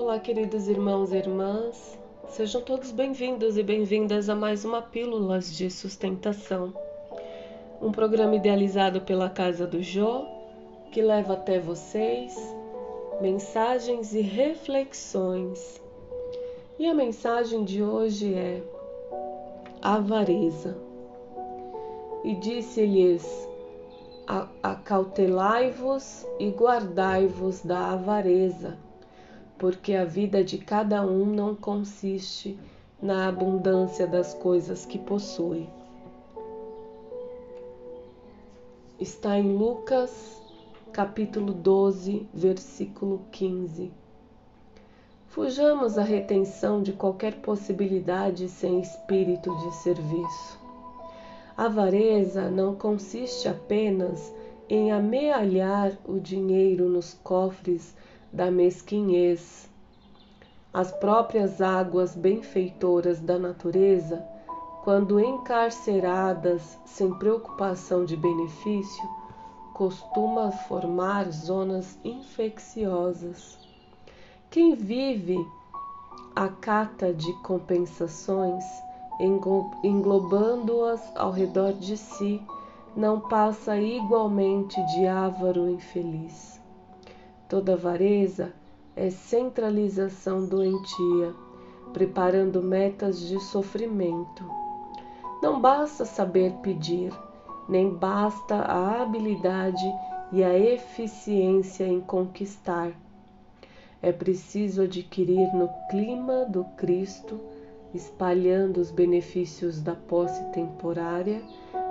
Olá, queridos irmãos e irmãs, sejam todos bem-vindos e bem-vindas a mais uma Pílulas de Sustentação, um programa idealizado pela Casa do Jô que leva até vocês mensagens e reflexões. E a mensagem de hoje é avareza. E disse-lhes: Acautelai-vos e guardai-vos da avareza porque a vida de cada um não consiste na abundância das coisas que possui. Está em Lucas, capítulo 12, versículo 15. Fujamos à retenção de qualquer possibilidade sem espírito de serviço. A avareza não consiste apenas em amealhar o dinheiro nos cofres da mesquinhez. As próprias águas benfeitoras da natureza, quando encarceradas sem preocupação de benefício, costuma formar zonas infecciosas. Quem vive a cata de compensações, englobando-as ao redor de si, não passa igualmente de ávaro infeliz. Toda avareza é centralização doentia, preparando metas de sofrimento. Não basta saber pedir, nem basta a habilidade e a eficiência em conquistar. É preciso adquirir no clima do Cristo, espalhando os benefícios da posse temporária,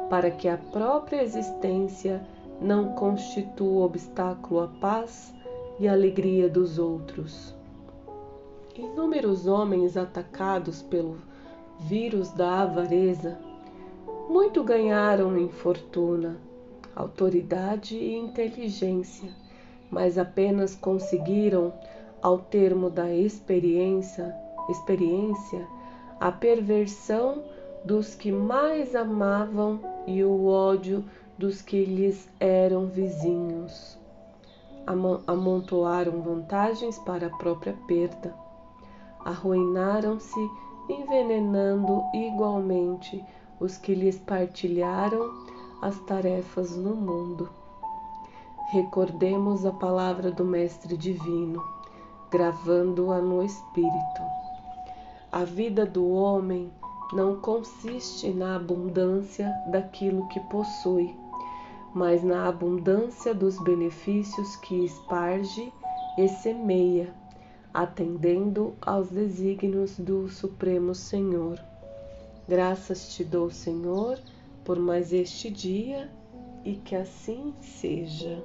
para que a própria existência não constitua obstáculo à paz e alegria dos outros. Inúmeros homens atacados pelo vírus da avareza muito ganharam em fortuna, autoridade e inteligência, mas apenas conseguiram, ao termo da experiência, experiência a perversão dos que mais amavam e o ódio dos que lhes eram vizinhos amontoaram vantagens para a própria perda, arruinaram-se, envenenando igualmente os que lhes partilharam as tarefas no mundo. Recordemos a palavra do Mestre Divino, gravando-a no Espírito. A vida do homem não consiste na abundância daquilo que possui mas na abundância dos benefícios que esparge e semeia, atendendo aos desígnios do Supremo Senhor. Graças te dou, Senhor, por mais este dia e que assim seja.